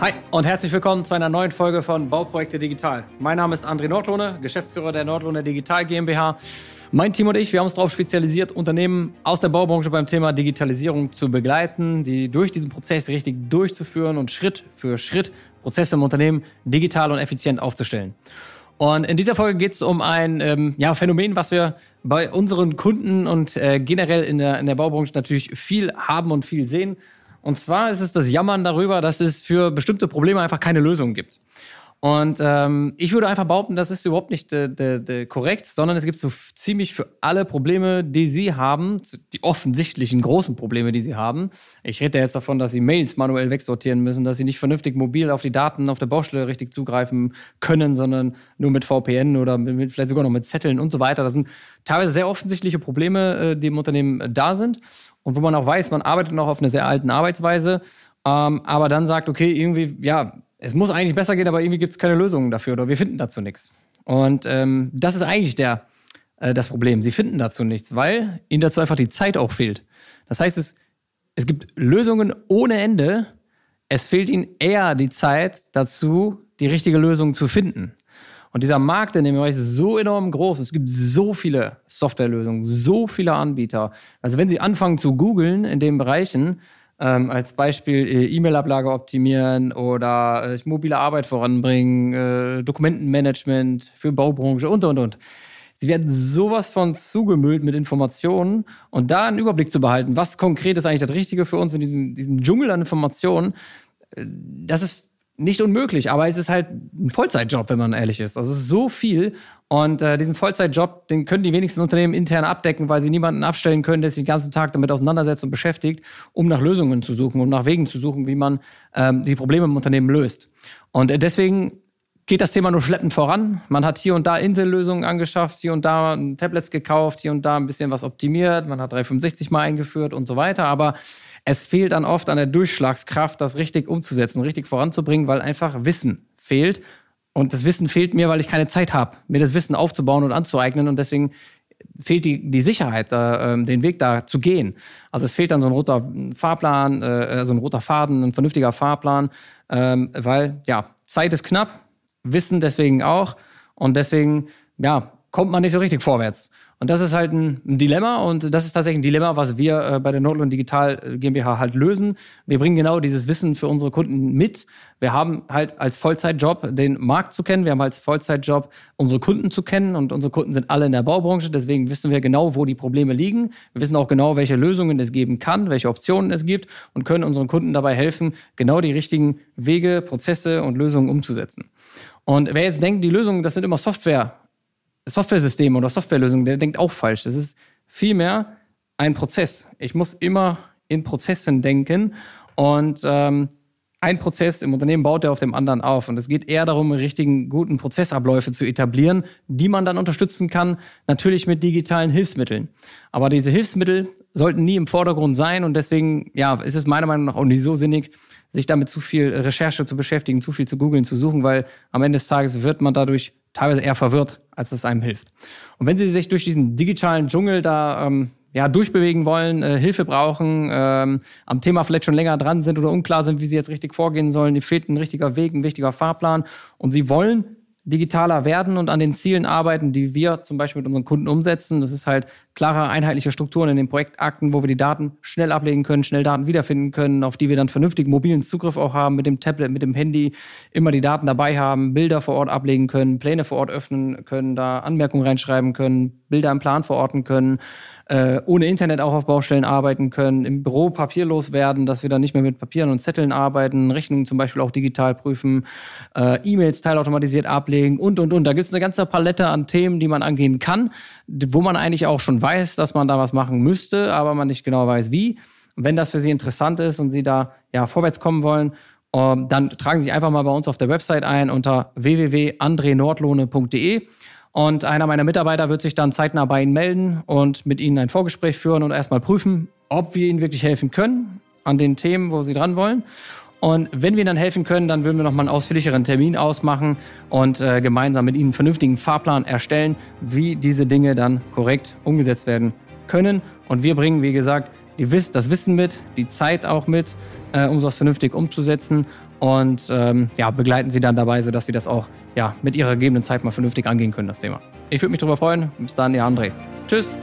Hi und herzlich willkommen zu einer neuen Folge von Bauprojekte Digital. Mein Name ist André Nordlohne, Geschäftsführer der Nordlohne Digital GmbH. Mein Team und ich, wir haben uns darauf spezialisiert, Unternehmen aus der Baubranche beim Thema Digitalisierung zu begleiten, sie durch diesen Prozess richtig durchzuführen und Schritt für Schritt Prozesse im Unternehmen digital und effizient aufzustellen. Und in dieser Folge geht es um ein ähm, ja, Phänomen, was wir bei unseren Kunden und äh, generell in der, in der Baubranche natürlich viel haben und viel sehen. Und zwar ist es das Jammern darüber, dass es für bestimmte Probleme einfach keine Lösung gibt. Und ähm, ich würde einfach behaupten, das ist überhaupt nicht de, de, de korrekt, sondern es gibt so ziemlich für alle Probleme, die Sie haben, die offensichtlichen großen Probleme, die Sie haben. Ich rede jetzt davon, dass Sie Mails manuell wegsortieren müssen, dass Sie nicht vernünftig mobil auf die Daten auf der Baustelle richtig zugreifen können, sondern nur mit VPN oder mit, vielleicht sogar noch mit Zetteln und so weiter. Das sind teilweise sehr offensichtliche Probleme, äh, die im Unternehmen da sind und wo man auch weiß, man arbeitet noch auf einer sehr alten Arbeitsweise. Ähm, aber dann sagt, okay, irgendwie, ja, es muss eigentlich besser gehen, aber irgendwie gibt es keine Lösungen dafür oder wir finden dazu nichts. Und ähm, das ist eigentlich der, äh, das Problem. Sie finden dazu nichts, weil ihnen dazu einfach die Zeit auch fehlt. Das heißt, es, es gibt Lösungen ohne Ende. Es fehlt ihnen eher die Zeit dazu, die richtige Lösung zu finden. Und dieser Markt in dem Bereich ist so enorm groß. Es gibt so viele Softwarelösungen, so viele Anbieter. Also wenn Sie anfangen zu googeln in den Bereichen, ähm, als Beispiel äh, E-Mail-Ablage optimieren oder äh, mobile Arbeit voranbringen, äh, Dokumentenmanagement für Baubranche und, und, und. Sie werden sowas von zugemüllt mit Informationen und da einen Überblick zu behalten, was konkret ist eigentlich das Richtige für uns in diesem, diesem Dschungel an Informationen, äh, das ist nicht unmöglich, aber es ist halt ein Vollzeitjob, wenn man ehrlich ist. Also es ist so viel und äh, diesen Vollzeitjob, den können die wenigsten Unternehmen intern abdecken, weil sie niemanden abstellen können, der sich den ganzen Tag damit auseinandersetzt und beschäftigt, um nach Lösungen zu suchen, um nach Wegen zu suchen, wie man ähm, die Probleme im Unternehmen löst. Und äh, deswegen geht das Thema nur schleppend voran. Man hat hier und da Insellösungen angeschafft, hier und da Tablets gekauft, hier und da ein bisschen was optimiert, man hat 365 mal eingeführt und so weiter, aber es fehlt dann oft an der Durchschlagskraft, das richtig umzusetzen, richtig voranzubringen, weil einfach Wissen fehlt. Und das Wissen fehlt mir, weil ich keine Zeit habe, mir das Wissen aufzubauen und anzueignen. Und deswegen fehlt die, die Sicherheit, äh, den Weg da zu gehen. Also es fehlt dann so ein roter Fahrplan, äh, so ein roter Faden, ein vernünftiger Fahrplan, ähm, weil ja, Zeit ist knapp, Wissen deswegen auch. Und deswegen, ja, kommt man nicht so richtig vorwärts. Und das ist halt ein, Dilemma und das ist tatsächlich ein Dilemma, was wir äh, bei der Nordlohn Digital äh, GmbH halt lösen. Wir bringen genau dieses Wissen für unsere Kunden mit. Wir haben halt als Vollzeitjob den Markt zu kennen, wir haben als Vollzeitjob unsere Kunden zu kennen und unsere Kunden sind alle in der Baubranche, deswegen wissen wir genau, wo die Probleme liegen. Wir wissen auch genau, welche Lösungen es geben kann, welche Optionen es gibt und können unseren Kunden dabei helfen, genau die richtigen Wege, Prozesse und Lösungen umzusetzen. Und wer jetzt denkt, die Lösungen, das sind immer Software Software-Systeme oder Softwarelösungen, der denkt auch falsch. Das ist vielmehr ein Prozess. Ich muss immer in Prozessen denken und ähm, ein Prozess im Unternehmen baut er auf dem anderen auf. Und es geht eher darum, richtigen, guten Prozessabläufe zu etablieren, die man dann unterstützen kann, natürlich mit digitalen Hilfsmitteln. Aber diese Hilfsmittel sollten nie im Vordergrund sein und deswegen, ja, ist es meiner Meinung nach auch nicht so sinnig, sich damit zu viel Recherche zu beschäftigen, zu viel zu googeln, zu suchen, weil am Ende des Tages wird man dadurch teilweise eher verwirrt, als es einem hilft. Und wenn Sie sich durch diesen digitalen Dschungel da ähm, ja, durchbewegen wollen, äh, Hilfe brauchen, ähm, am Thema vielleicht schon länger dran sind oder unklar sind, wie sie jetzt richtig vorgehen sollen, die fehlt ein richtiger Weg, ein wichtiger Fahrplan und sie wollen digitaler werden und an den Zielen arbeiten, die wir zum Beispiel mit unseren Kunden umsetzen. Das ist halt klare, einheitliche Strukturen in den Projektakten, wo wir die Daten schnell ablegen können, schnell Daten wiederfinden können, auf die wir dann vernünftigen mobilen Zugriff auch haben, mit dem Tablet, mit dem Handy, immer die Daten dabei haben, Bilder vor Ort ablegen können, Pläne vor Ort öffnen können, da Anmerkungen reinschreiben können, Bilder im Plan verorten können äh, ohne Internet auch auf Baustellen arbeiten können, im Büro papierlos werden, dass wir dann nicht mehr mit Papieren und Zetteln arbeiten, Rechnungen zum Beispiel auch digital prüfen, äh, E-Mails teilautomatisiert ablegen und, und, und. Da gibt es eine ganze Palette an Themen, die man angehen kann, wo man eigentlich auch schon weiß, dass man da was machen müsste, aber man nicht genau weiß, wie. wenn das für Sie interessant ist und Sie da ja vorwärts kommen wollen, ähm, dann tragen Sie sich einfach mal bei uns auf der Website ein unter www.andrenordlohne.de. Und einer meiner Mitarbeiter wird sich dann zeitnah bei Ihnen melden und mit Ihnen ein Vorgespräch führen und erstmal prüfen, ob wir Ihnen wirklich helfen können an den Themen, wo Sie dran wollen. Und wenn wir dann helfen können, dann würden wir nochmal einen ausführlicheren Termin ausmachen und äh, gemeinsam mit Ihnen einen vernünftigen Fahrplan erstellen, wie diese Dinge dann korrekt umgesetzt werden können. Und wir bringen, wie gesagt, die Wiss das Wissen mit, die Zeit auch mit, äh, um sowas vernünftig umzusetzen und ähm, ja, begleiten sie dann dabei, sodass sie das auch ja, mit ihrer gegebenen Zeit mal vernünftig angehen können, das Thema. Ich würde mich darüber freuen. Bis dann, ihr André. Tschüss.